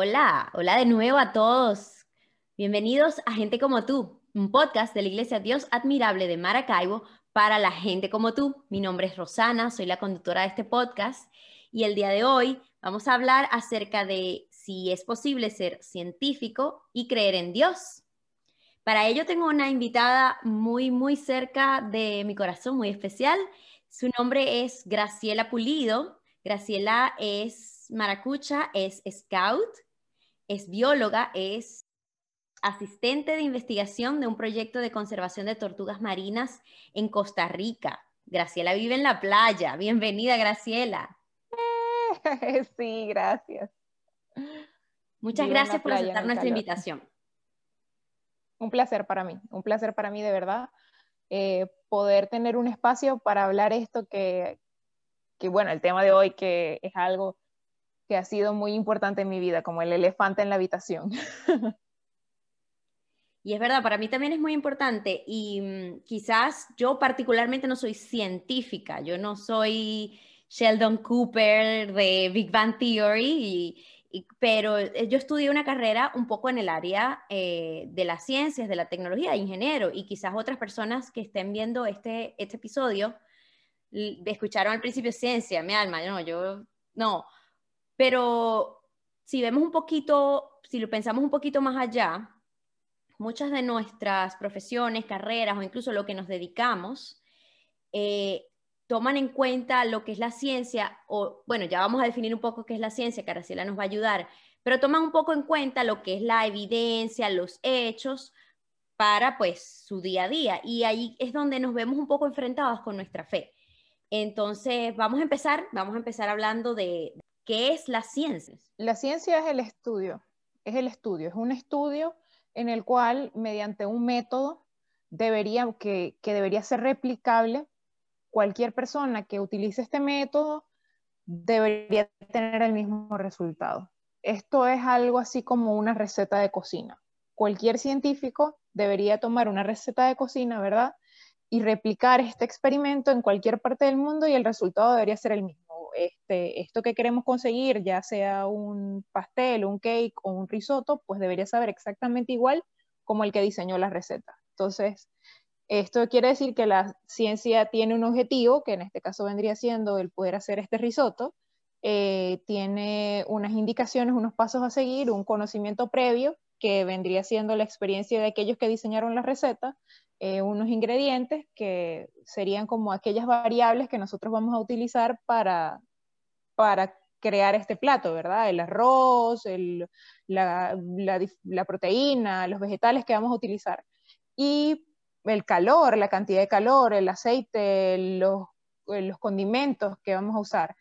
Hola, hola de nuevo a todos. Bienvenidos a Gente como tú, un podcast de la Iglesia Dios Admirable de Maracaibo para la gente como tú. Mi nombre es Rosana, soy la conductora de este podcast y el día de hoy vamos a hablar acerca de si es posible ser científico y creer en Dios. Para ello tengo una invitada muy, muy cerca de mi corazón, muy especial. Su nombre es Graciela Pulido. Graciela es maracucha, es scout, es bióloga, es asistente de investigación de un proyecto de conservación de tortugas marinas en Costa Rica. Graciela vive en la playa. Bienvenida, Graciela. Sí, gracias. Muchas gracias por aceptar nuestra invitación. Un placer para mí, un placer para mí de verdad eh, poder tener un espacio para hablar esto que, que, bueno, el tema de hoy que es algo que ha sido muy importante en mi vida, como el elefante en la habitación. Y es verdad, para mí también es muy importante y mm, quizás yo particularmente no soy científica, yo no soy Sheldon Cooper de Big Bang Theory, pero eh, yo estudié una carrera un poco en el área eh, de las ciencias, de la tecnología, de ingeniero, y quizás otras personas que estén viendo este, este episodio escucharon al principio ciencia, mi alma, no, yo no, pero si vemos un poquito, si lo pensamos un poquito más allá, muchas de nuestras profesiones, carreras o incluso lo que nos dedicamos, eh, toman en cuenta lo que es la ciencia, o bueno, ya vamos a definir un poco qué es la ciencia, que Aracela nos va a ayudar, pero toman un poco en cuenta lo que es la evidencia, los hechos, para pues su día a día. Y ahí es donde nos vemos un poco enfrentados con nuestra fe. Entonces, vamos a empezar, vamos a empezar hablando de qué es la ciencia. La ciencia es el estudio, es el estudio, es un estudio en el cual mediante un método debería, que, debería ser replicable, cualquier persona que utilice este método debería tener el mismo resultado. Esto es algo así como una receta de cocina. Cualquier científico debería tomar una receta de cocina, ¿verdad? Y replicar este experimento en cualquier parte del mundo y el resultado debería ser el mismo. Este, esto que queremos conseguir, ya sea un pastel, un cake o un risotto, pues debería saber exactamente igual como el que diseñó la receta. Entonces, esto quiere decir que la ciencia tiene un objetivo, que en este caso vendría siendo el poder hacer este risotto, eh, tiene unas indicaciones, unos pasos a seguir, un conocimiento previo, que vendría siendo la experiencia de aquellos que diseñaron la receta, eh, unos ingredientes que serían como aquellas variables que nosotros vamos a utilizar para, para crear este plato, ¿verdad? El arroz, la, proteína, los vegetales que vamos a utilizar. Y el calor, la cantidad de calor, el aceite, los, los condimentos que vamos a usar.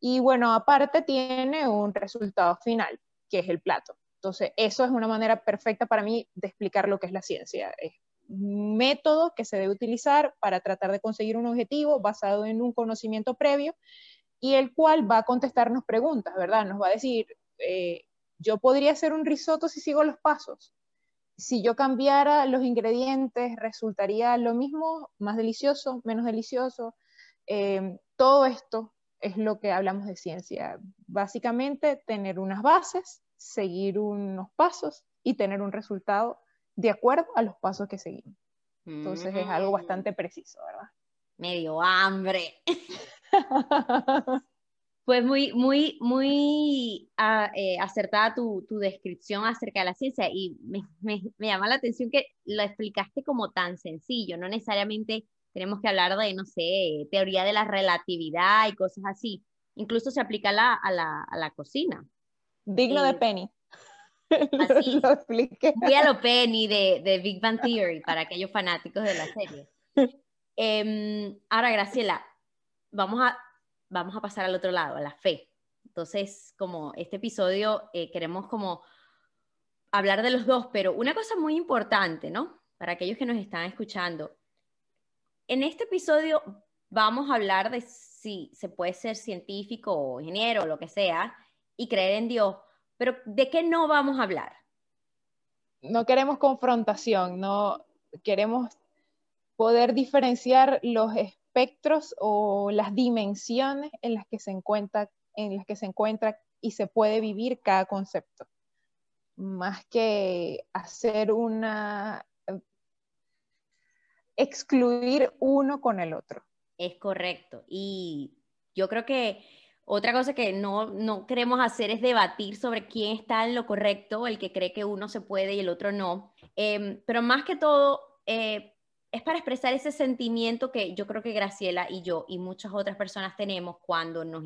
Y bueno, aparte tiene un resultado final, que es el plato. Entonces, eso es una manera perfecta para mí de explicar lo que es la ciencia. Es un método que se debe utilizar para tratar de conseguir un objetivo basado en un conocimiento previo y el cual va a contestarnos preguntas, ¿verdad? Nos va a decir, eh, yo podría hacer un risotto si sigo los pasos. Si yo cambiara los ingredientes, resultaría lo mismo, más delicioso, menos delicioso. Eh, todo esto es lo que hablamos de ciencia. Básicamente, tener unas bases, seguir unos pasos y tener un resultado de acuerdo a los pasos que seguimos. Entonces es algo mm. bastante preciso, ¿verdad? Medio hambre. Pues muy, muy, muy ah, eh, acertada tu, tu, descripción acerca de la ciencia y me, me, me, llama la atención que lo explicaste como tan sencillo, no necesariamente tenemos que hablar de, no sé, teoría de la relatividad y cosas así, incluso se aplica a la, a la, a la cocina. Digno de eh, Penny. Así, lo expliqué. Muy a lo Penny de, de Big Bang Theory para aquellos fanáticos de la serie. Eh, ahora, Graciela, vamos a, vamos a pasar al otro lado, a la fe. Entonces, como este episodio eh, queremos como hablar de los dos, pero una cosa muy importante, ¿no? Para aquellos que nos están escuchando. En este episodio vamos a hablar de si se puede ser científico o ingeniero o lo que sea y creer en Dios, pero ¿de qué no vamos a hablar? No queremos confrontación, no queremos poder diferenciar los espectros o las dimensiones en las que se encuentra, en las que se encuentra y se puede vivir cada concepto. más que hacer una, excluir uno con el otro. Es correcto. Y yo creo que otra cosa que no, no queremos hacer es debatir sobre quién está en lo correcto, el que cree que uno se puede y el otro no. Em, pero más que todo, eh, es para expresar ese sentimiento que yo creo que Graciela y yo y muchas otras personas tenemos cuando nos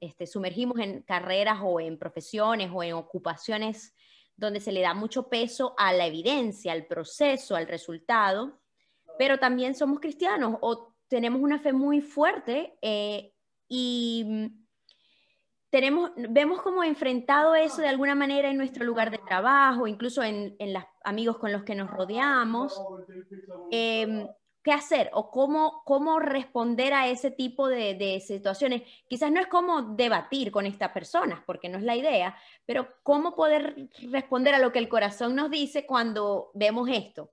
este, sumergimos en carreras o en profesiones o en ocupaciones donde se le da mucho peso a la evidencia, al proceso, al resultado, pero también somos cristianos o tenemos una fe muy fuerte eh, y tenemos, vemos como enfrentado eso de alguna manera en nuestro lugar de trabajo, incluso en, los amigos con los que nos rodeamos. Em, ¿Qué hacer o cómo, cómo responder a ese tipo de, de, situaciones? Quizás no es como debatir con estas personas, porque no es la idea, pero cómo poder responder a lo que el corazón nos dice cuando vemos esto.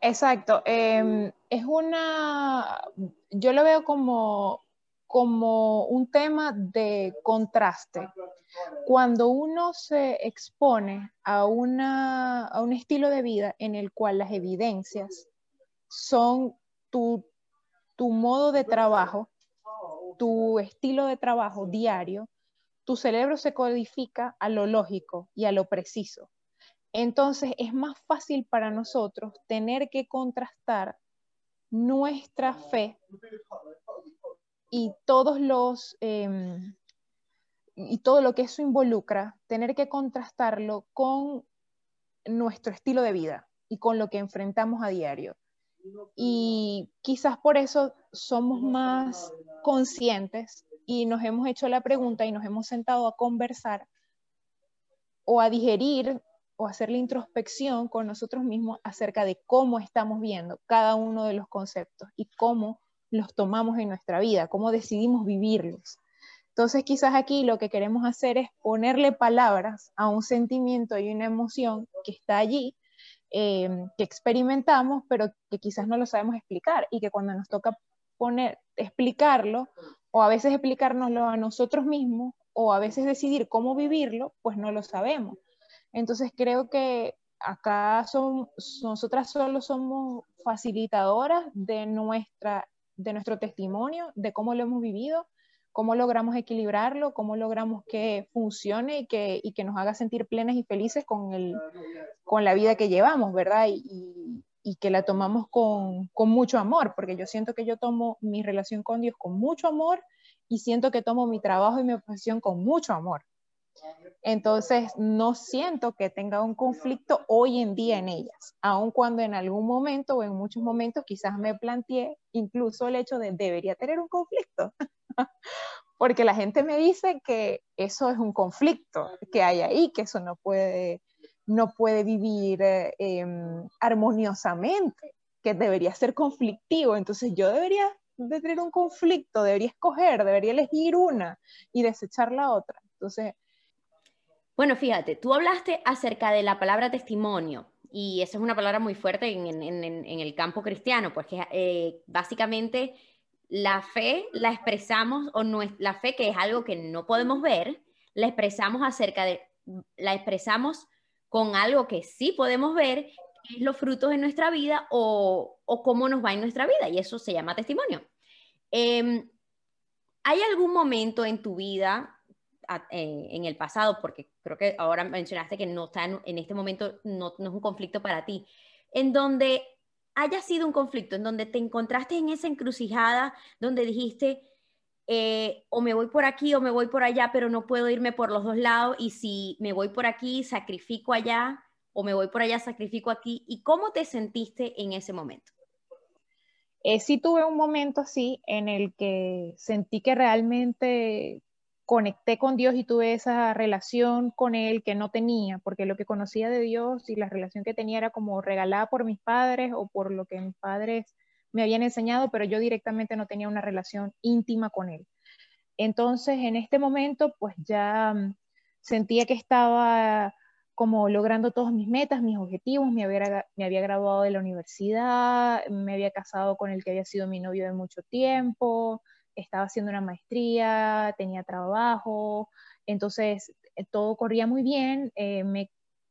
Exacto. Em, es una, yo lo veo como, como un tema de contraste. Cuando uno se expone a, una, a un estilo de vida en el cual las evidencias son tu, tu modo de trabajo, tu estilo de trabajo diario, tu cerebro se codifica a lo lógico y a lo preciso. Entonces es más fácil para nosotros tener que contrastar nuestra fe y todos los em, y todo lo que eso involucra, tener que contrastarlo con nuestro estilo de vida y con lo que enfrentamos a diario. Y quizás por eso somos más conscientes y nos hemos hecho la pregunta y nos hemos sentado a conversar o a digerir o hacer la introspección con nosotros mismos acerca de cómo estamos viendo cada uno de los conceptos y cómo los tomamos en nuestra vida, cómo decidimos vivirlos. Entonces quizás aquí lo que queremos hacer es ponerle palabras a un sentimiento y una emoción que está allí, em, que experimentamos, pero que quizás no lo sabemos explicar y que cuando nos toca poner, explicarlo, o a veces explicárnoslo a nosotros mismos, o a veces decidir cómo vivirlo, pues no lo sabemos. Entonces creo que acá son, nosotras solo somos facilitadoras de, nuestra, de nuestro testimonio, de cómo lo hemos vivido, cómo logramos equilibrarlo, cómo logramos que funcione y que, y que nos haga sentir plenas y felices con, el, con la vida que llevamos, ¿verdad? Y, y, que la tomamos con, con mucho amor, porque yo siento que yo tomo mi relación con Dios con mucho amor y siento que tomo mi trabajo y mi profesión con mucho amor. Entonces, no siento que tenga un conflicto hoy en día en ellas, aun cuando en algún momento o en muchos momentos quizás me planteé incluso el hecho de debería tener un conflicto, porque la gente me dice que eso es un conflicto que hay ahí, que eso no puede, no puede vivir eh, em, armoniosamente, que debería ser conflictivo, entonces yo debería de tener un conflicto, debería escoger, debería elegir una y desechar la otra. Entonces, bueno, fíjate, tú hablaste acerca de la palabra testimonio y esa es una palabra muy fuerte en, el campo cristiano, porque eh, básicamente la fe la expresamos, o no la fe que es algo que no podemos ver, la expresamos acerca de, la expresamos con algo que sí podemos ver, que es los frutos de nuestra vida o, cómo nos va en nuestra vida, y eso se llama testimonio. Em, ¿Hay algún momento en tu vida en el pasado, porque creo que ahora mencionaste que no está en, este momento, no, es un conflicto para ti, en donde haya sido un conflicto, en donde te encontraste en esa encrucijada, donde dijiste, eh, o me voy por aquí o me voy por allá, pero no puedo irme por los dos lados, y si me voy por aquí, sacrifico allá, o me voy por allá, sacrifico aquí, ¿y cómo te sentiste en ese momento? Eh, sí tuve un momento así en el que sentí que realmente conecté con Dios y tuve esa relación con Él que no tenía, porque lo que conocía de Dios y la relación que tenía era como regalada por mis padres o por lo que mis padres me habían enseñado, pero yo directamente no tenía una relación íntima con Él. Entonces, en este momento, pues ya mm, sentía que estaba como logrando todas mis metas, mis objetivos, me había, me había graduado de la universidad, me había casado con el que había sido mi novio de mucho tiempo, estaba haciendo una maestría, tenía trabajo, entonces eh, todo corría muy bien, eh, me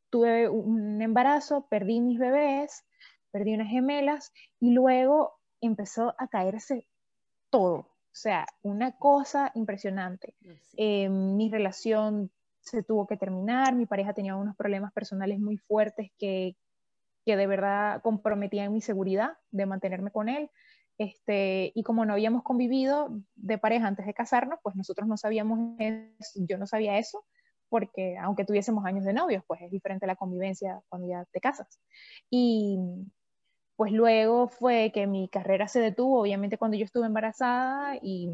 tuve un embarazo, perdí mis bebés, perdí unas gemelas y luego empezó a caerse todo. O sea, una cosa impresionante. Eh, mi relación se tuvo que terminar, mi pareja tenía unos problemas personales muy fuertes que, que de verdad comprometían mi seguridad de mantenerme con él. Este, y como no habíamos convivido de pareja antes de casarnos, pues nosotros no sabíamos eso, yo no sabía eso, porque aunque tuviésemos años de novios, pues es diferente la convivencia cuando ya te casas. Y pues luego fue que mi carrera se detuvo, obviamente cuando yo estuve embarazada y,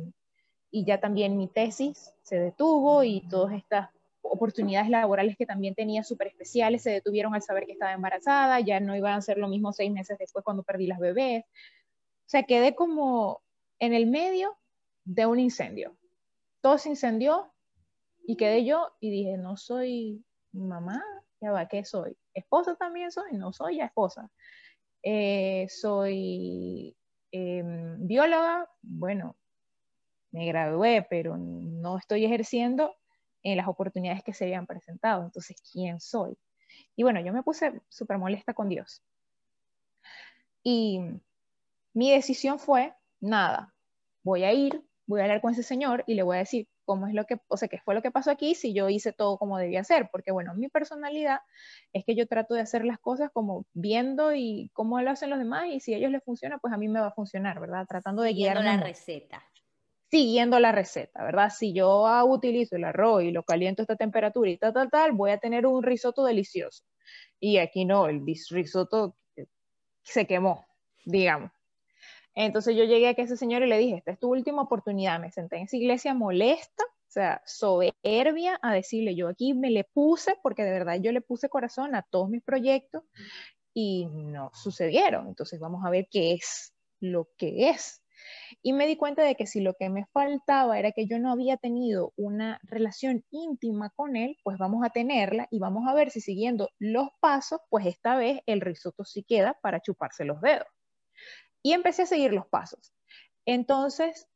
y ya también mi tesis se detuvo y todas estas oportunidades laborales que también tenía súper especiales se detuvieron al saber que estaba embarazada, ya no iban a ser lo mismo seis meses después cuando perdí las bebés. Sea, quedé como en el medio de un incendio. Todo se incendió y quedé yo y dije, no soy mamá, ya va, ¿qué soy? ¿Esposa también soy? No soy ya esposa. Eh, soy em, bióloga, bueno, me gradué, pero no estoy ejerciendo en las oportunidades que se habían presentado. Entonces, ¿quién soy? Y bueno, yo me puse súper molesta con Dios. Y mi decisión fue, nada, voy a ir, voy a hablar con ese señor y le voy a decir cómo es lo que, o sea, qué fue lo que pasó aquí si yo hice todo como debía hacer, porque bueno, mi personalidad es que yo trato de hacer las cosas como viendo y cómo lo hacen los demás y si a ellos les funciona, pues a mí me va a funcionar, ¿verdad? Tratando de guiar la receta. Siguiendo la receta, ¿verdad? Si yo utilizo el arroz y lo caliento a esta temperatura y tal, tal, tal, voy a tener un risotto delicioso. Y aquí no, el risotto se quemó, digamos. Entonces yo llegué a ese señor y le dije, esta es tu última oportunidad. Me senté en esa iglesia molesta, o sea, soberbia, a decirle, yo aquí me le puse, porque de verdad yo le puse corazón a todos mis proyectos y no sucedieron. Entonces vamos a ver qué es lo que es. Y me di cuenta de que si lo que me faltaba era que yo no había tenido una relación íntima con él, pues vamos a tenerla y vamos a ver si siguiendo los pasos, pues esta vez el risotto sí queda para chuparse los dedos. Y empecé a seguir los pasos. Entonces,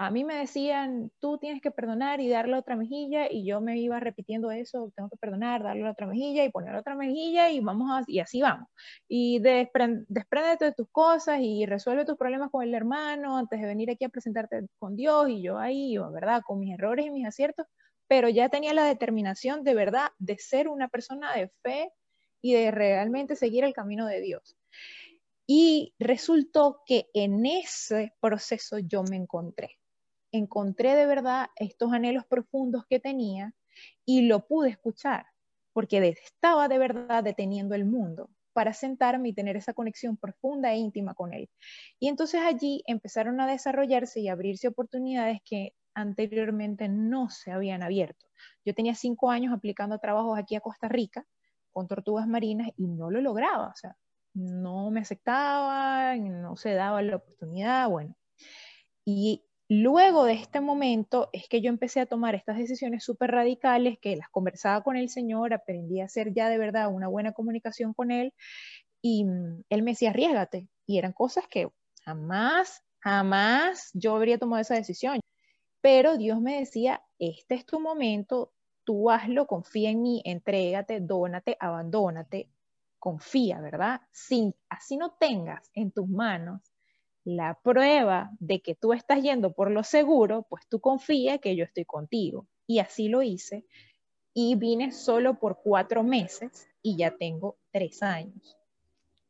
a mí me decían, tú tienes que perdonar y darle otra mejilla, y yo me iba repitiendo eso, tengo que perdonar, darle otra mejilla y poner otra mejilla, y vamos a, y así vamos. Y despréndete de tus cosas y resuelve tus problemas con el hermano antes de venir aquí a presentarte con Dios, y yo ahí, ¿verdad? Con mis errores y mis aciertos, pero ya tenía la determinación de verdad de ser una persona de fe y de realmente seguir el camino de Dios. Y resultó que en ese proceso yo me encontré. Encontré de verdad estos anhelos profundos que tenía y lo pude escuchar, porque estaba de verdad deteniendo el mundo para sentarme y tener esa conexión profunda e íntima con él. Y entonces allí empezaron a desarrollarse y abrirse oportunidades que anteriormente no se habían abierto. Yo tenía cinco años aplicando trabajos aquí a Costa Rica con tortugas marinas y no lo lograba. O sea, no me aceptaba, no se daba la oportunidad, bueno. Y luego de este momento es que yo empecé a tomar estas decisiones súper radicales, que las conversaba con el Señor, aprendí a hacer ya de verdad una buena comunicación con Él, y mm, Él me decía, arriesgate. Y eran cosas que jamás, jamás yo habría tomado esa decisión. Pero Dios me decía, este es tu momento, tú hazlo, confía en mí, entrégate, dónate, abandónate, confía, ¿verdad? Sin, así no tengas en tus manos la prueba de que tú estás yendo por lo seguro, pues tú confía que yo estoy contigo. Y así lo hice. Y vine solo por cuatro meses y ya tengo tres años.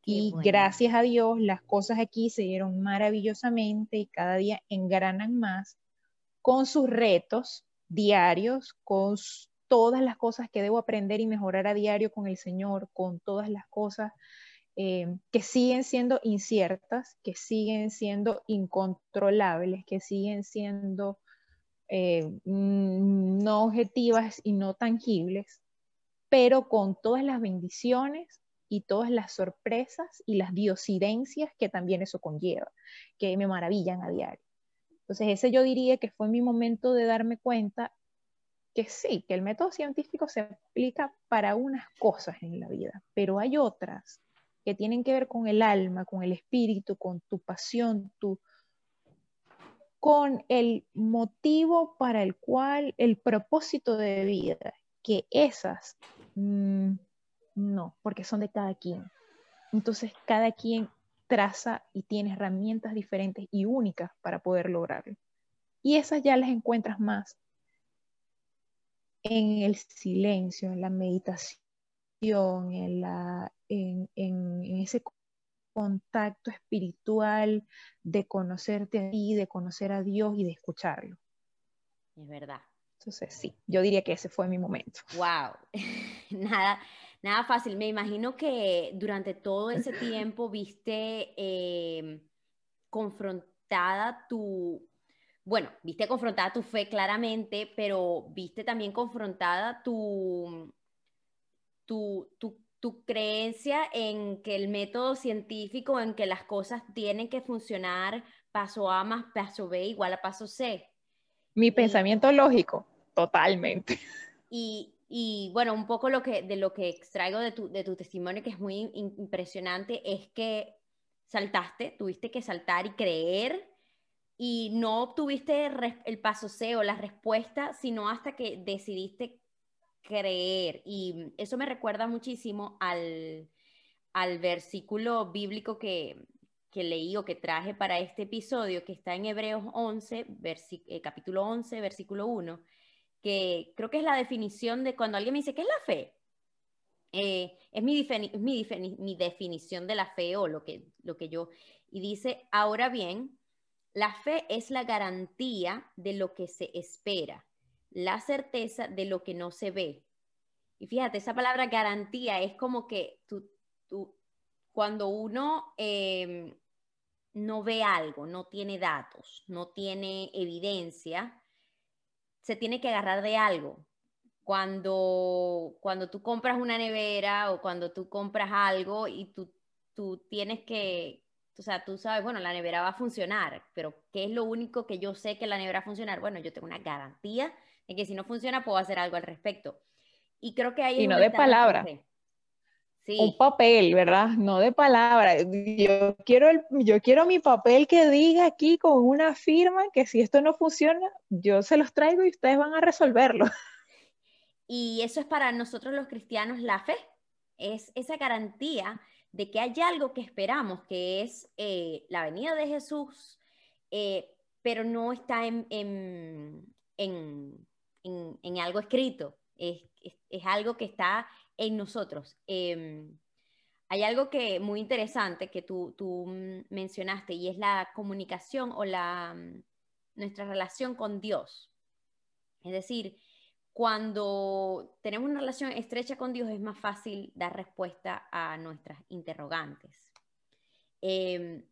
y gracias a Dios las cosas aquí se dieron maravillosamente y cada día engranan más con sus retos diarios, con todas las cosas que debo aprender y mejorar a diario con el Señor, con todas las cosas eh, que siguen siendo inciertas, que siguen siendo incontrolables, que siguen siendo eh, no objetivas y no tangibles, pero con todas las bendiciones y todas las sorpresas y las diosidencias que también eso conlleva, que me maravillan a diario. Entonces ese yo diría que fue mi momento de darme cuenta que sí, que el método científico se aplica para unas cosas en la vida, pero hay otras que tienen que ver con el alma, con el espíritu, con tu pasión, tu, con el motivo para el cual, el propósito de vida, que esas, mm, no, porque son de cada quien. Entonces, cada quien traza y tiene herramientas diferentes y únicas para poder lograrlo. Y esas ya las encuentras más en el silencio, en la meditación, en, la, en, en, ese contacto espiritual de conocerte a ti, de conocer a Dios y de escucharlo. Es verdad. Entonces, sí, yo diría que ese fue mi momento. Wow. nada, nada fácil. Me imagino que durante todo ese tiempo viste eh, confrontada tu, bueno, viste confrontada tu fe claramente, pero viste también confrontada tu, tu, tu, creencia en que el método científico, en que las cosas tienen que funcionar paso A más paso B igual a paso C. Mi pensamiento lógico, totalmente. Y, y, bueno, un poco lo que, de lo que extraigo de tu, de tu testimonio, que es muy impresionante, es que saltaste, tuviste que saltar y creer y no obtuviste el paso C o la respuesta, sino hasta que decidiste creer. Y eso me recuerda muchísimo al, al versículo bíblico que, que, leí o que traje para este episodio, que está en Hebreos 11, eh, capítulo 11, versículo 1, que creo que es la definición de cuando alguien me dice, ¿qué es la fe? Eh, es mi, mi, mi, definición de la fe o lo que, lo que yo... Y dice, ahora bien, la fe es la garantía de lo que se espera, la certeza de lo que no se ve. Y fíjate, esa palabra garantía es como que tú, cuando uno em, no ve algo, no tiene datos, no tiene evidencia, se tiene que agarrar de algo. Cuando, cuando tú compras una nevera o cuando tú compras algo y tú, tú tienes que, o sea, tú sabes, bueno, la nevera va a funcionar, pero ¿qué es lo único que yo sé que la nevera va a funcionar? Bueno, yo tengo una garantía de que si no funciona puedo hacer algo al respecto. Y creo que hay... Y no de palabra. Sí. Un papel, ¿verdad? No de palabra. Yo quiero, yo quiero mi papel que diga aquí con una firma que si esto no funciona, yo se los traigo y ustedes van a resolverlo. Y eso es para nosotros los cristianos la fe. Es esa garantía de que hay algo que esperamos, que es eh, la venida de Jesús, eh, pero no está en, en, algo escrito, es, algo que está en nosotros. Em, hay algo que muy interesante que tú, tú, mencionaste y es la comunicación o la, nuestra relación con Dios. Es decir, cuando tenemos una relación estrecha con Dios es más fácil dar respuesta a nuestras interrogantes. Em,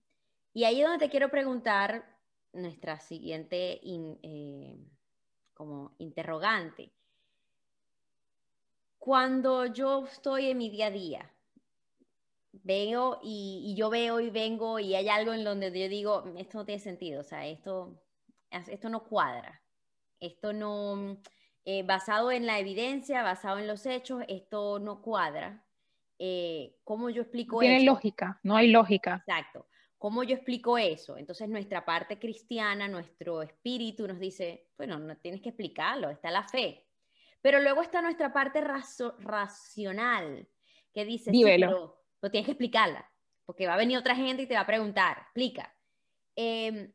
y ahí es donde te quiero preguntar nuestra siguiente eh, como interrogante. Cuando yo estoy en mi día a día, veo y, y, yo veo y vengo y hay algo en donde yo digo, esto no tiene sentido, o sea, esto, esto no cuadra, esto no, eh, basado en la evidencia, basado en los hechos, esto no cuadra. Eh, ¿Cómo yo explico eso? Tiene lógica, no hay lógica. Exacto. ¿Cómo yo explico eso? Entonces nuestra parte cristiana, nuestro espíritu nos dice, bueno, no tienes que explicarlo, está la fe. Pero luego está nuestra parte racional, que dice, sí, pero, tienes que explicarla, porque va a venir otra gente y te va a preguntar, explica. Em,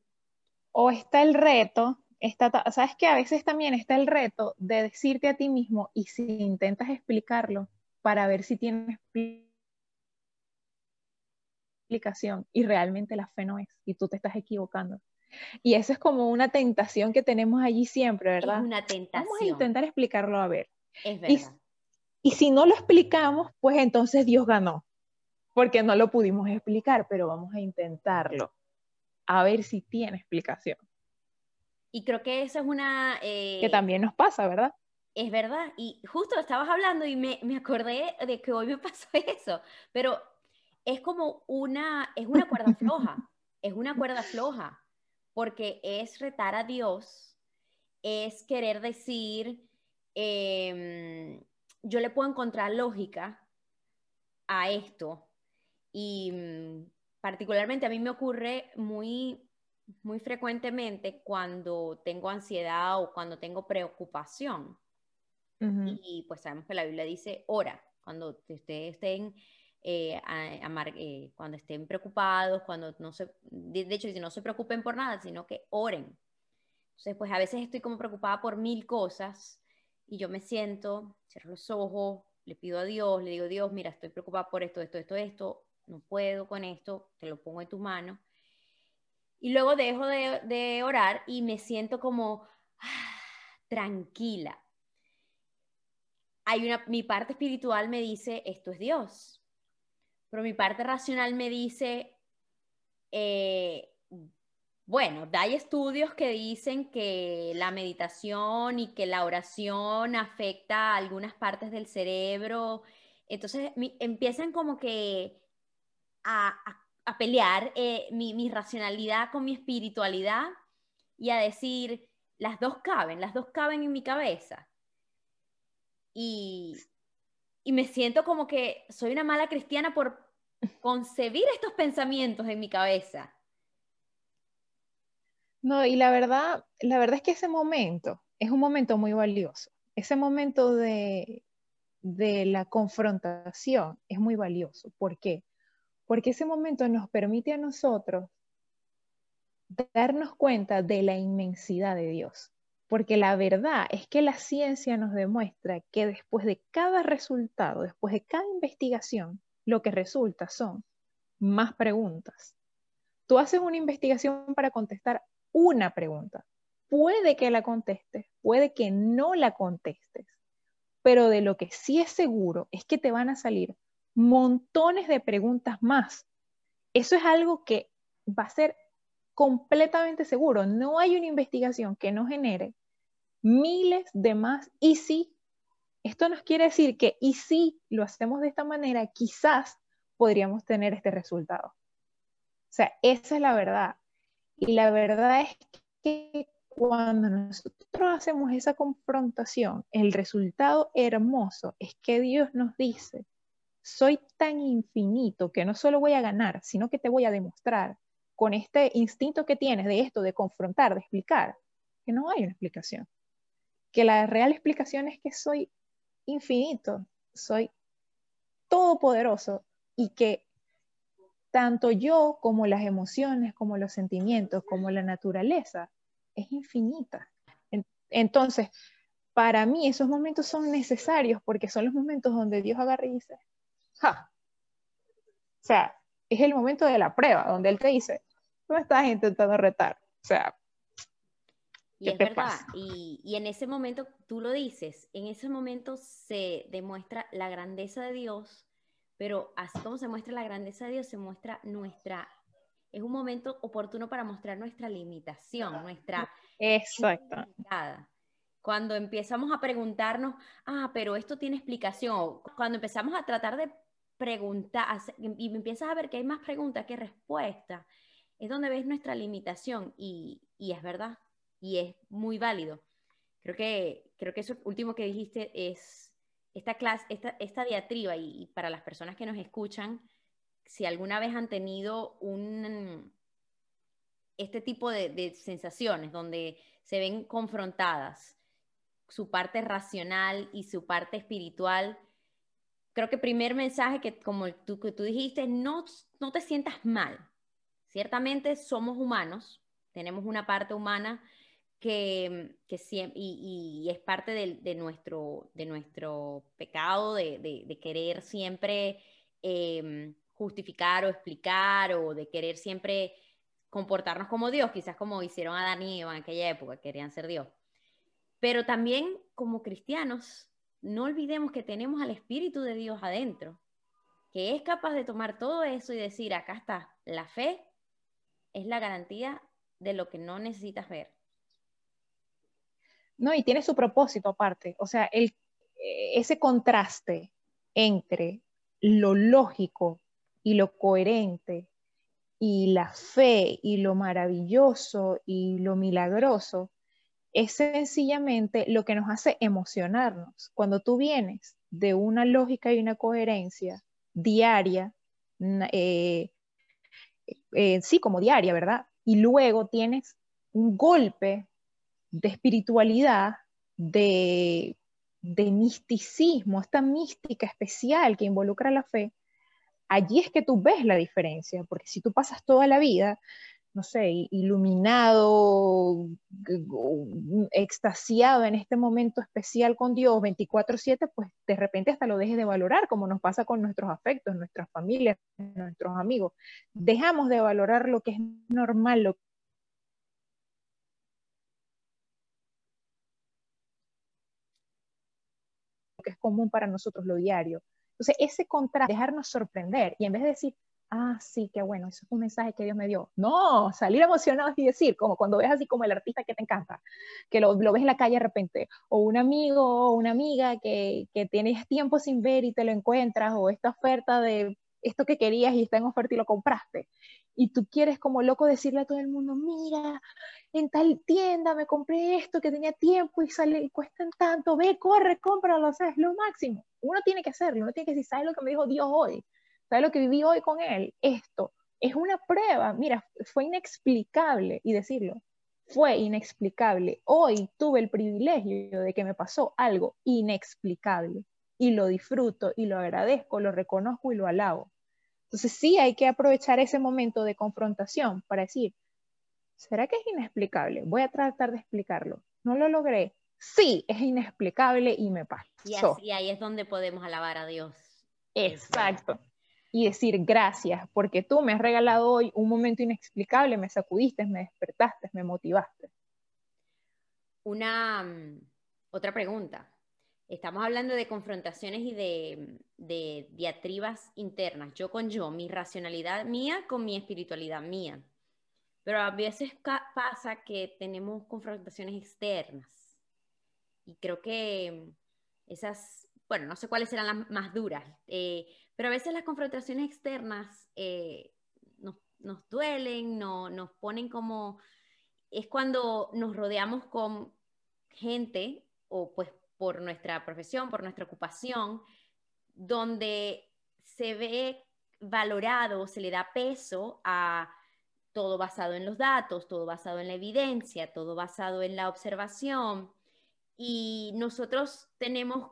o está el reto sabes que a veces también está el reto de decirte a ti mismo y si intentas explicarlo para ver si tienes explicación y realmente la fe no es y tú te estás equivocando. Y eso es como una tentación que tenemos allí siempre, ¿verdad? Es una tentación. Vamos a intentar explicarlo a ver. Es verdad. Y, y si no lo explicamos, pues entonces Dios ganó, porque no lo pudimos explicar, pero vamos a intentarlo, a ver si tiene explicación. Y creo que eso es una... que eh, también nos pasa, ¿verdad? Es verdad. Y justo estabas hablando y me, me acordé de que hoy me pasó eso. Pero es como una, es una cuerda floja. es una cuerda floja. Porque es retar a Dios, es querer decir, em, yo le puedo encontrar lógica a esto. Y mm, particularmente a mí me ocurre muy muy frecuentemente cuando tengo ansiedad o cuando tengo preocupación. Y pues sabemos que la Biblia dice, ora, cuando ustedes estén, eh, eh, cuando estén preocupados, cuando no se, de, hecho, no se preocupen por nada, sino que oren. Entonces, pues a veces estoy como preocupada por mil cosas y yo me siento, cierro los ojos, le pido a Dios, le digo, Dios, mira, estoy preocupada por esto, esto, esto, esto, no puedo con esto, te lo pongo en tus manos. Y luego dejo de, orar y me siento como ah, tranquila. Hay una, mi parte espiritual me dice, esto es Dios. Pero mi parte racional me dice, eh, bueno, hay estudios que dicen que la meditación y que la oración afecta a algunas partes del cerebro. Entonces empiezan como que a, pelear eh, mi, racionalidad con mi espiritualidad y a decir, las dos caben, las dos caben en mi cabeza. Y, y me siento como que soy una mala cristiana por concebir estos pensamientos en mi cabeza. No, y la verdad, la verdad es que ese momento es un momento muy valioso. Ese momento de, de la confrontación es muy valioso. ¿Por qué? Porque ese momento nos permite a nosotros darnos cuenta de la inmensidad de Dios. Porque la verdad es que la ciencia nos demuestra que después de cada resultado, después de cada investigación, lo que resulta son más preguntas. Tú haces una investigación para contestar una pregunta. Puede que la contestes, puede que no la contestes, pero de lo que sí es seguro es que te van a salir montones de preguntas más. Eso es algo que va a ser completamente seguro. No hay una investigación que no genere miles de más y sí. Esto nos quiere decir que y si lo hacemos de esta manera, quizás podríamos tener este resultado. O sea, esa es la verdad. Y la verdad es que cuando nosotros hacemos esa confrontación, el resultado hermoso es que Dios nos dice, soy tan infinito que no solo voy a ganar, sino que te voy a demostrar con este instinto que tienes de esto, de confrontar, de explicar, que no hay una explicación. Que la real explicación es que soy infinito, soy todopoderoso y que tanto yo como las emociones, como los sentimientos, como la naturaleza, es infinita. Entonces, para mí esos momentos son necesarios porque son los momentos donde Dios agarra y dice, ja. O sea, es el momento de la prueba, donde Él te dice, tú me estás intentando retar. O sea, y es verdad, y, y, en ese momento, tú lo dices, en ese momento se demuestra la grandeza de Dios pero así como se muestra la grandeza de Dios, se muestra nuestra, es un momento oportuno para mostrar nuestra limitación, nuestra... Exacto. Cuando empezamos a preguntarnos, ah, pero esto tiene explicación, cuando empezamos a tratar de preguntar y empiezas a ver que hay más preguntas que respuestas, es donde ves nuestra limitación y, y es verdad, y es muy válido. Creo que, creo que eso último que dijiste es esta clase, esta, diatriba, y, para las personas que nos escuchan, si alguna vez han tenido un, este tipo de, sensaciones donde se ven confrontadas su parte racional y su parte espiritual, creo que primer mensaje que como tú, que tú dijiste, no, no te sientas mal. Ciertamente somos humanos, tenemos una parte humana que, que y, y, es parte de, de, nuestro, de nuestro pecado de, de querer siempre em, justificar o explicar o de querer siempre comportarnos como Dios, quizás como hicieron Adán y Eva en aquella época, querían ser Dios. Pero también como cristianos, no olvidemos que tenemos al Espíritu de Dios adentro, que es capaz de tomar todo eso y decir, acá está, la fe es la garantía de lo que no necesitas ver. ¿no? Y tiene su propósito aparte, o sea, el, ese contraste entre lo lógico y lo coherente y la fe y lo maravilloso y lo milagroso es sencillamente lo que nos hace emocionarnos. Cuando tú vienes de una lógica y una coherencia diaria, eh, eh, sí, como diaria, ¿verdad? y luego tienes un golpe de espiritualidad, de, de misticismo, esta mística especial que involucra la fe, allí es que tú ves la diferencia, porque si tú pasas toda la vida no sé, iluminado, extasiado en este momento especial con Dios 24/7, pues de repente hasta lo dejes de valorar, como nos pasa con nuestros afectos, nuestras familias, nuestros amigos. Dejamos de valorar lo que es normal, lo que es común para nosotros, lo diario. Entonces, ese contraste, dejarnos sorprender y en vez de decir, ah, sí, qué bueno, eso es un mensaje que Dios me dio. No, salir emocionado y decir, como cuando ves así como el artista que te encanta, que lo, ves en la calle de repente, o un amigo o una amiga que, que tienes tiempo sin ver y te lo encuentras, o esta oferta de esto que querías y está en oferta y lo compraste. Y tú quieres como loco decirle a todo el mundo, mira, en tal tienda me compré esto que tenía tiempo y sale y cuesta tanto, ve, corre, cómpralo, o sea, es lo máximo. Uno tiene que hacerlo, uno tiene que decir, ¿sabes lo que me dijo Dios hoy? ¿Sabes lo que viví hoy con él? Esto. Es una prueba. Mira, fue inexplicable. Y decirlo, fue inexplicable. Hoy tuve el privilegio de que me pasó algo inexplicable. Y lo disfruto y lo agradezco, lo reconozco y lo alabo. Entonces sí hay que aprovechar ese momento de confrontación para decir, ¿será que es inexplicable? Voy a tratar de explicarlo. No lo logré. Sí, es inexplicable y me pasó. Y, así, ahí es donde podemos alabar a Dios. Exacto y decir gracias, porque tú me has regalado hoy un momento inexplicable, me sacudiste, me despertaste, me motivaste. Una mm, otra pregunta. Estamos hablando de confrontaciones y de, de diatribas internas, yo con yo, mi racionalidad mía con mi espiritualidad mía. Pero a veces pasa que tenemos confrontaciones externas. Y creo que esas, bueno, no sé cuáles serán las más duras. Eh, pero a veces las confrontaciones externas eh, nos, duelen, no, nos ponen como... Es cuando nos rodeamos con gente, o pues por nuestra profesión, por nuestra ocupación, donde se ve valorado, se le da peso a todo basado en los datos, todo basado en la evidencia, todo basado en la observación. Y nosotros tenemos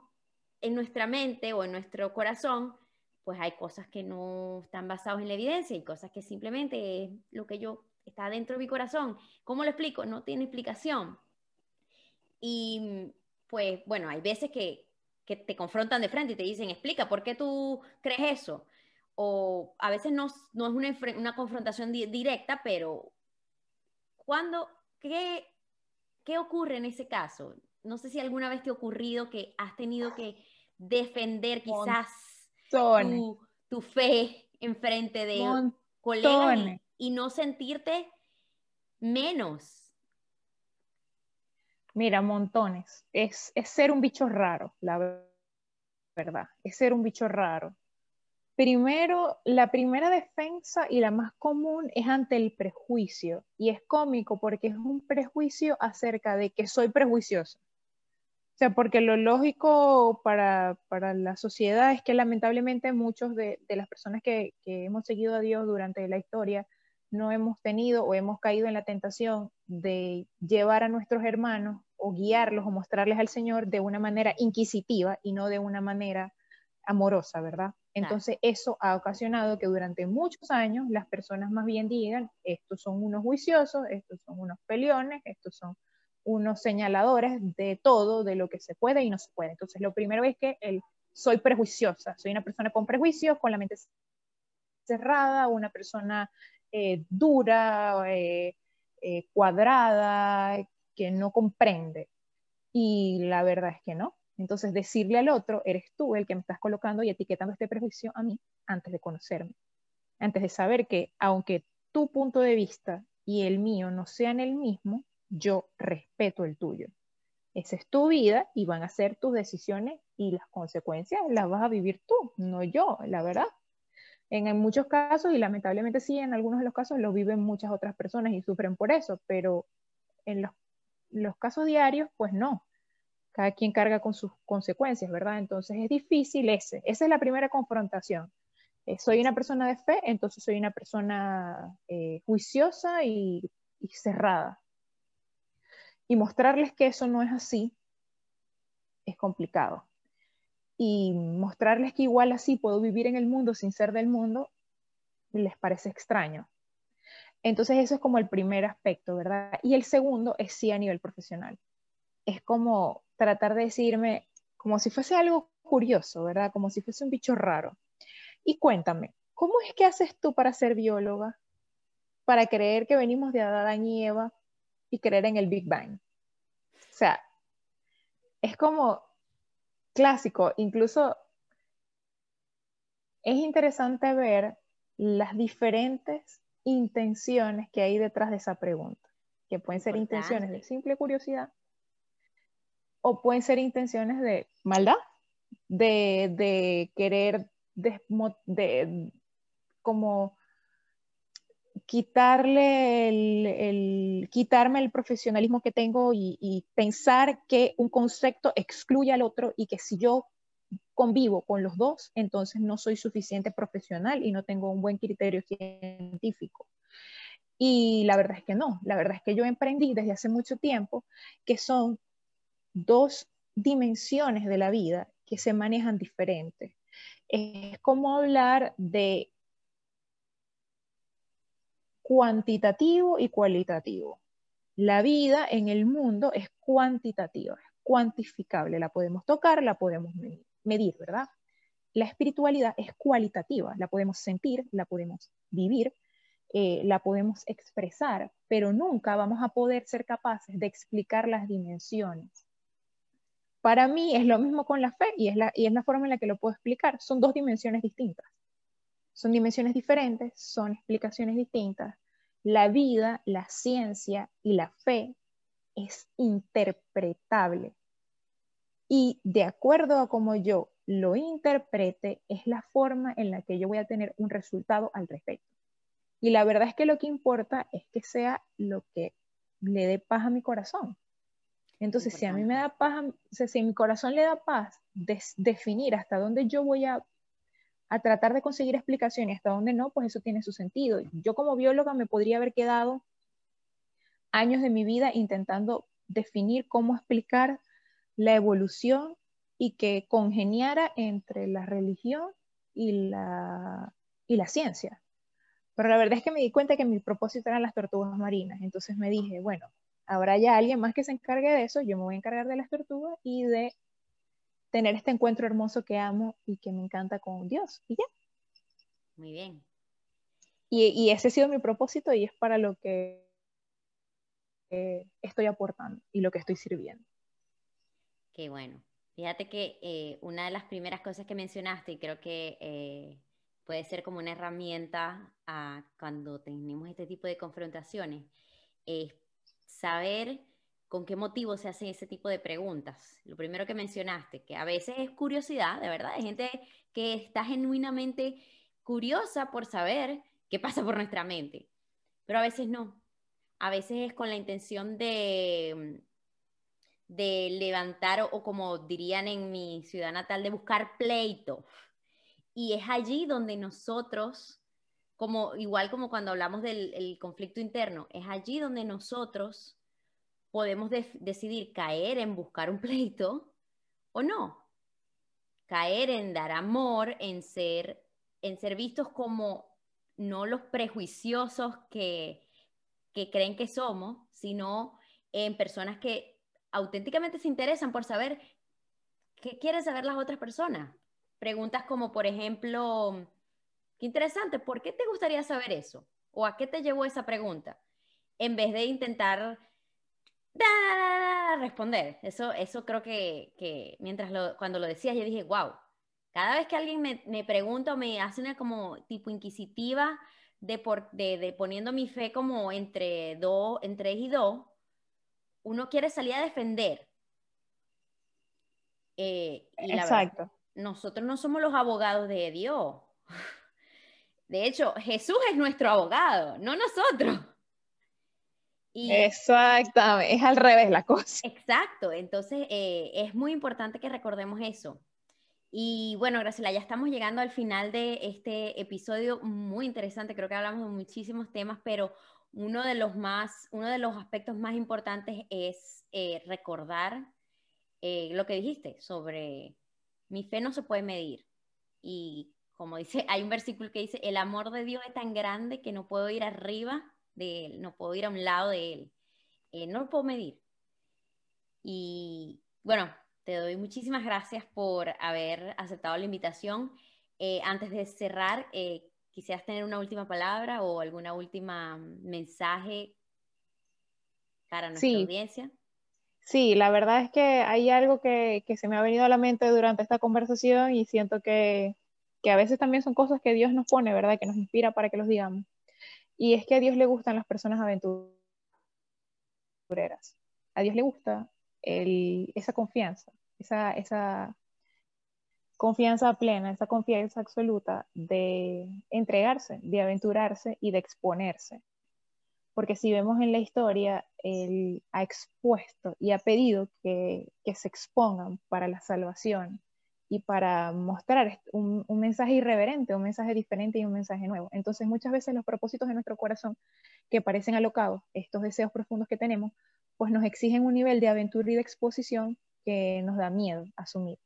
en nuestra mente o en nuestro corazón pues hay cosas que no están basadas en la evidencia y cosas que simplemente es lo que yo está dentro de mi corazón. ¿Cómo lo explico? No tiene explicación. Y pues bueno, hay veces que, que te confrontan de frente y te dicen, explica, ¿por qué tú crees eso? O a veces no, no es una, una confrontación directa, pero ¿cuándo, qué, ¿qué ocurre en ese caso? No sé si alguna vez te ha ocurrido que has tenido que defender quizás tu, fe enfrente de colegas y, no sentirte menos. Mira, montones. Es, es ser un bicho raro, la verdad. Es ser un bicho raro. Primero, la primera defensa y la más común es ante el prejuicio. Y es cómico porque es un prejuicio acerca de que soy prejuicioso sea, porque lo lógico para, para, la sociedad es que lamentablemente muchos de, de las personas que, que, hemos seguido a Dios durante la historia no hemos tenido o hemos caído en la tentación de llevar a nuestros hermanos o guiarlos o mostrarles al Señor de una manera inquisitiva y no de una manera amorosa, ¿verdad? Entonces eso ha ocasionado que durante muchos años las personas más bien digan, estos son unos juiciosos, estos son unos peleones, estos son unos señaladores de todo, de lo que se puede y no se puede. Entonces, lo primero es que el, soy prejuiciosa, soy una persona con prejuicios, con la mente cerrada, una persona eh, dura, eh, eh, cuadrada, que no comprende. Y la verdad es que no. Entonces, decirle al otro, eres tú el que me estás colocando y etiquetando este prejuicio a mí antes de conocerme, antes de saber que aunque tu punto de vista y el mío no sean el mismo, yo respeto el tuyo. Esa es tu vida y van a ser tus decisiones y las consecuencias las vas a vivir tú, no yo, la verdad. En, muchos casos, y lamentablemente sí, en algunos de los casos lo viven muchas otras personas y sufren por eso, pero en los, los casos diarios, pues no. Cada quien carga con sus consecuencias, ¿verdad? Entonces es difícil ese. Esa es la primera confrontación. eh, soy una persona de fe, entonces soy una persona eh, juiciosa y, y cerrada. Y mostrarles que eso no es así es complicado. Y mostrarles que igual así puedo vivir en el mundo sin ser del mundo, les parece extraño. Entonces eso es como el primer aspecto, ¿verdad? Y el segundo es sí a nivel profesional. Es como tratar de decirme, como si fuese algo curioso, ¿verdad? Como si fuese un bicho raro. Y cuéntame, ¿cómo es que haces tú para ser bióloga? Para creer que venimos de Adán y Eva y creer en el Big Bang. O sea, es como clásico, incluso es interesante ver las diferentes intenciones que hay detrás de esa pregunta, que pueden ser intenciones de simple curiosidad o pueden ser intenciones de maldad, de, querer de, como quitarle el, quitarme el profesionalismo que tengo y, y, pensar que un concepto excluye al otro y que si yo convivo con los dos, entonces no soy suficiente profesional y no tengo un buen criterio científico. Y la verdad es que no, la verdad es que yo emprendí desde hace mucho tiempo que son dos dimensiones de la vida que se manejan diferentes. Es como hablar de cuantitativo y cualitativo. La vida en el mundo es cuantitativa, es cuantificable, la podemos tocar, la podemos medir, ¿verdad? La espiritualidad es cualitativa, la podemos sentir, la podemos vivir, eh, la podemos expresar, pero nunca vamos a poder ser capaces de explicar las dimensiones. Para mí es lo mismo con la fe y es la, y es la forma en la que lo puedo explicar. Son dos dimensiones distintas. Son dimensiones diferentes, son explicaciones distintas. La vida, la ciencia y la fe es interpretable. Y de acuerdo a cómo yo lo interprete, es la forma en la que yo voy a tener un resultado al respecto. Y la verdad es que lo que importa es que sea lo que le dé paz a mi corazón. Entonces, si a mí me da paz, si a mi corazón le da paz, definir hasta dónde yo voy a, a tratar de conseguir explicaciones hasta dónde no, pues eso tiene su sentido. Yo como bióloga me podría haber quedado años de mi vida intentando definir cómo explicar la evolución y que congeniara entre la religión y la, y la ciencia. Pero la verdad es que me di cuenta que mi propósito eran las tortugas marinas. Entonces me dije, bueno, habrá ya alguien más que se encargue de eso, yo me voy a encargar de las tortugas y de tener este encuentro hermoso que amo y que me encanta con Dios. Y ya. Muy bien. Y, ese ha sido mi propósito y es para lo que estoy aportando y lo que estoy sirviendo. Qué bueno. Fíjate que eh, una de las primeras cosas que mencionaste, y creo que eh, puede ser como una herramienta a cuando tenemos este tipo de confrontaciones, es saber con qué motivo se hacen ese tipo de preguntas. Lo primero que mencionaste, que a veces es curiosidad, de verdad, hay gente que está genuinamente curiosa por saber qué pasa por nuestra mente, pero a veces no. A veces es con la intención de, de levantar o, como dirían en mi ciudad natal, de buscar pleito. Y es allí donde nosotros como igual como cuando hablamos del conflicto interno, es allí donde nosotros podemos decidir caer en buscar un pleito o no. Caer en dar amor, en ser, en ser vistos como no los prejuiciosos que, que creen que somos, sino en personas que auténticamente se interesan por saber qué quieren saber las otras personas. Preguntas como, por ejemplo, Qué interesante, ¿por qué te gustaría saber eso? ¿O a qué te llevó esa pregunta? En vez de intentar responder. Eso, eso creo que, mientras lo, cuando lo decías, yo dije, wow, cada vez que alguien me, me pregunta o me hace una como tipo inquisitiva de, por, de, poniendo mi fe como entre dos, entre y dos, uno quiere salir a defender. Eh, Exacto. nosotros no somos los abogados de Dios. De hecho, Jesús es nuestro abogado, no nosotros. Exactamente, es al revés la cosa. Exacto, entonces eh, es muy importante que recordemos eso. Y bueno, Graciela, ya estamos llegando al final de este episodio muy interesante. Creo que hablamos de muchísimos temas, pero uno de los más, uno de los aspectos más importantes es eh, recordar eh, lo que dijiste sobre mi fe no se puede medir. Y como dice, hay un versículo que dice, el amor de Dios es tan grande que no puedo ir arriba de él, no puedo ir a un lado de él. Eh, no lo puedo medir. Y bueno, te doy muchísimas gracias por haber aceptado la invitación. Eh, antes de cerrar, eh, ¿quisieras tener una última palabra o alguna última mensaje para nuestra audiencia? Sí, la verdad es que hay algo que, se me ha venido a la mente durante esta conversación y siento que, que a veces también son cosas que Dios nos pone, ¿verdad? Que nos inspira para que los digamos. Y es que a Dios le gustan las personas aventureras. A Dios le gusta esa confianza esa, confianza plena, esa confianza absoluta de entregarse, de aventurarse y de exponerse. Porque si vemos en la historia, Él ha expuesto y ha pedido que se expongan para la salvación y para mostrar un, mensaje irreverente, un mensaje diferente y un mensaje nuevo. Entonces muchas veces los propósitos de nuestro corazón que parecen alocados, estos deseos profundos que tenemos, pues nos exigen un nivel de aventura y de exposición que nos da miedo asumir.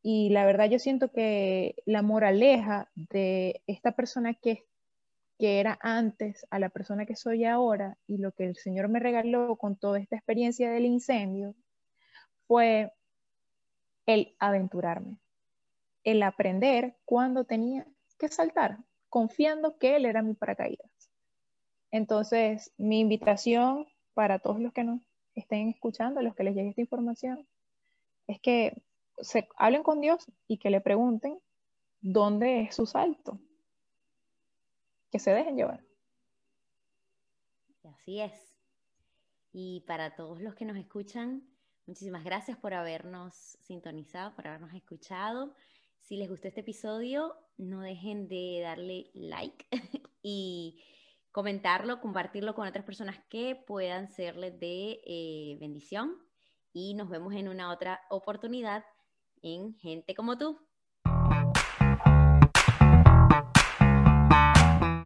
Y la verdad yo siento que la moraleja de esta persona que, que era antes a la persona que soy ahora y lo que el Señor me regaló con toda esta experiencia del incendio fue el aventurarme, el aprender cuando tenía que saltar, confiando que Él era mi paracaídas. Entonces, mi invitación para todos los que nos estén escuchando, los que les llegue esta información, es que se hablen con Dios y que le pregunten dónde es su salto. Que se dejen llevar. Así es. Y para todos los que nos escuchan, muchísimas gracias por habernos sintonizado, por habernos escuchado. Si les gustó este episodio, no dejen de darle like y comentarlo, compartirlo con otras personas que puedan serles de eh, bendición y nos vemos en una otra oportunidad en Gente como tú.